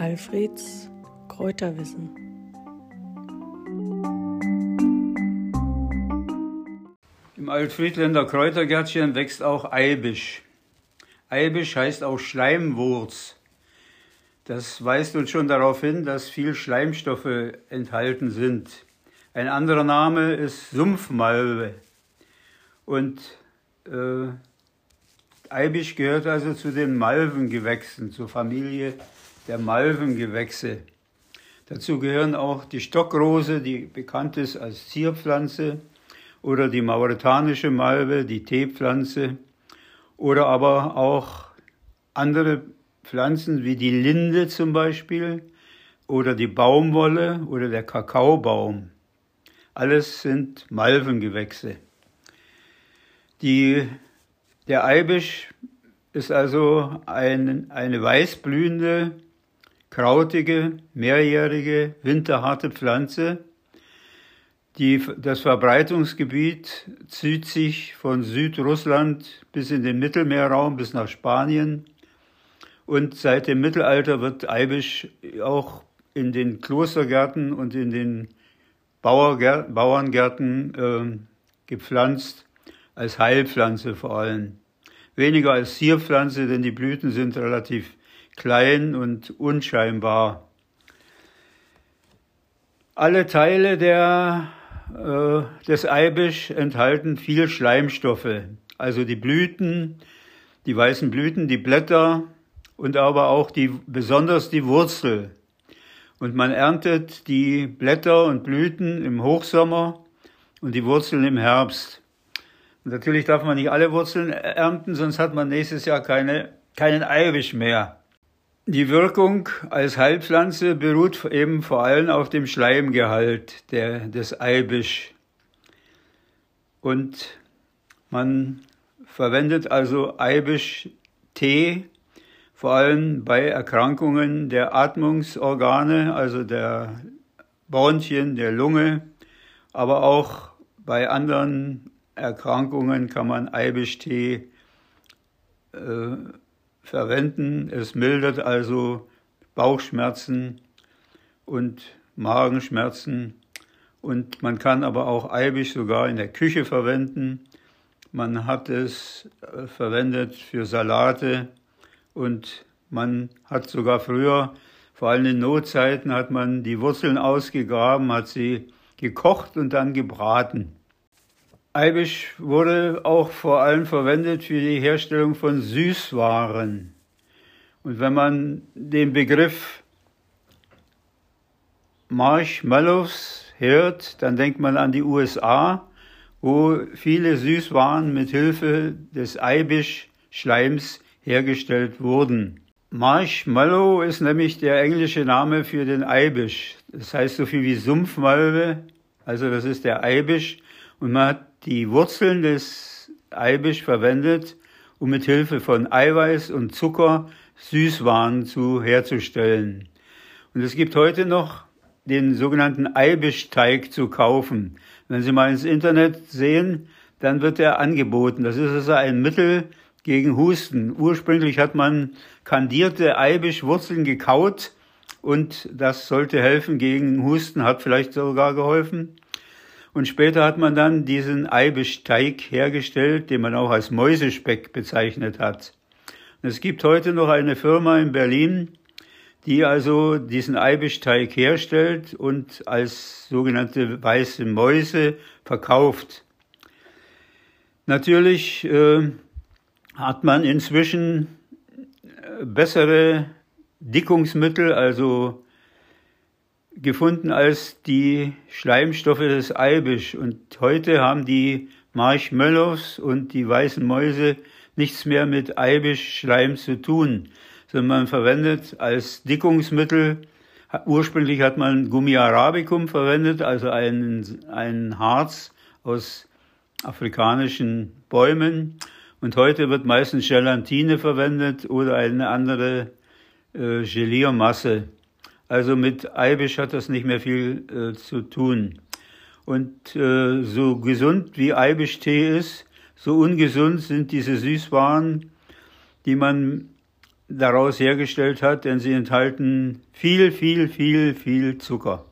Alfreds Kräuterwissen. Im Altfriedländer Kräutergärtchen wächst auch Eibisch. Eibisch heißt auch Schleimwurz. Das weist uns schon darauf hin, dass viel Schleimstoffe enthalten sind. Ein anderer Name ist Sumpfmalve. Und äh, Eibisch gehört also zu den Malvengewächsen, zur Familie der Malvengewächse. Dazu gehören auch die Stockrose, die bekannt ist als Zierpflanze, oder die mauretanische Malve, die Teepflanze, oder aber auch andere Pflanzen wie die Linde zum Beispiel, oder die Baumwolle oder der Kakaobaum. Alles sind Malvengewächse. Die, der Eibisch ist also ein, eine weißblühende, krautige, mehrjährige, winterharte Pflanze. Die, das Verbreitungsgebiet zieht sich von Südrussland bis in den Mittelmeerraum, bis nach Spanien. Und seit dem Mittelalter wird Eibisch auch in den Klostergärten und in den Bauerngärten äh, gepflanzt, als Heilpflanze vor allem. Weniger als Zierpflanze, denn die Blüten sind relativ klein und unscheinbar. Alle Teile der, äh, des Eibisch enthalten viel Schleimstoffe, also die Blüten, die weißen Blüten, die Blätter und aber auch die, besonders die Wurzel. Und man erntet die Blätter und Blüten im Hochsommer und die Wurzeln im Herbst. Und natürlich darf man nicht alle Wurzeln ernten, sonst hat man nächstes Jahr keine, keinen Eibisch mehr. Die Wirkung als Heilpflanze beruht eben vor allem auf dem Schleimgehalt der, des Eibisch. Und man verwendet also Eibisch-Tee vor allem bei Erkrankungen der Atmungsorgane, also der Bronchien, der Lunge, aber auch bei anderen Erkrankungen kann man Eibisch-Tee äh, verwenden. Es mildert also Bauchschmerzen und Magenschmerzen. Und man kann aber auch Eibisch sogar in der Küche verwenden. Man hat es äh, verwendet für Salate und man hat sogar früher, vor allem in Notzeiten, hat man die Wurzeln ausgegraben, hat sie gekocht und dann gebraten. Eibisch wurde auch vor allem verwendet für die Herstellung von Süßwaren. Und wenn man den Begriff Marshmallows hört, dann denkt man an die USA, wo viele Süßwaren mit Hilfe des Eibisch-Schleims hergestellt wurden. Marshmallow ist nämlich der englische Name für den Eibisch. Das heißt so viel wie Sumpfmalve, also das ist der Eibisch. Und man hat die Wurzeln des Eibisch verwendet, um mit Hilfe von Eiweiß und Zucker Süßwaren zu herzustellen. Und es gibt heute noch den sogenannten Eibischteig zu kaufen. Wenn Sie mal ins Internet sehen, dann wird er angeboten. Das ist also ein Mittel gegen Husten. Ursprünglich hat man kandierte Eibischwurzeln gekaut und das sollte helfen gegen Husten, hat vielleicht sogar geholfen. Und später hat man dann diesen Eibischteig hergestellt, den man auch als Mäusespeck bezeichnet hat. Und es gibt heute noch eine Firma in Berlin, die also diesen Eibischteig herstellt und als sogenannte weiße Mäuse verkauft. Natürlich äh, hat man inzwischen äh, bessere Dickungsmittel, also gefunden als die Schleimstoffe des Eibisch. Und heute haben die Marshmallows und die weißen Mäuse nichts mehr mit Eibisch-Schleim zu tun, sondern man verwendet als Dickungsmittel, ursprünglich hat man Gummi arabicum verwendet, also ein, ein Harz aus afrikanischen Bäumen. Und heute wird meistens Gelatine verwendet oder eine andere äh, Geliermasse. Also mit Eibisch hat das nicht mehr viel äh, zu tun. Und äh, so gesund wie Eibisch-Tee ist, so ungesund sind diese Süßwaren, die man daraus hergestellt hat, denn sie enthalten viel, viel, viel, viel Zucker.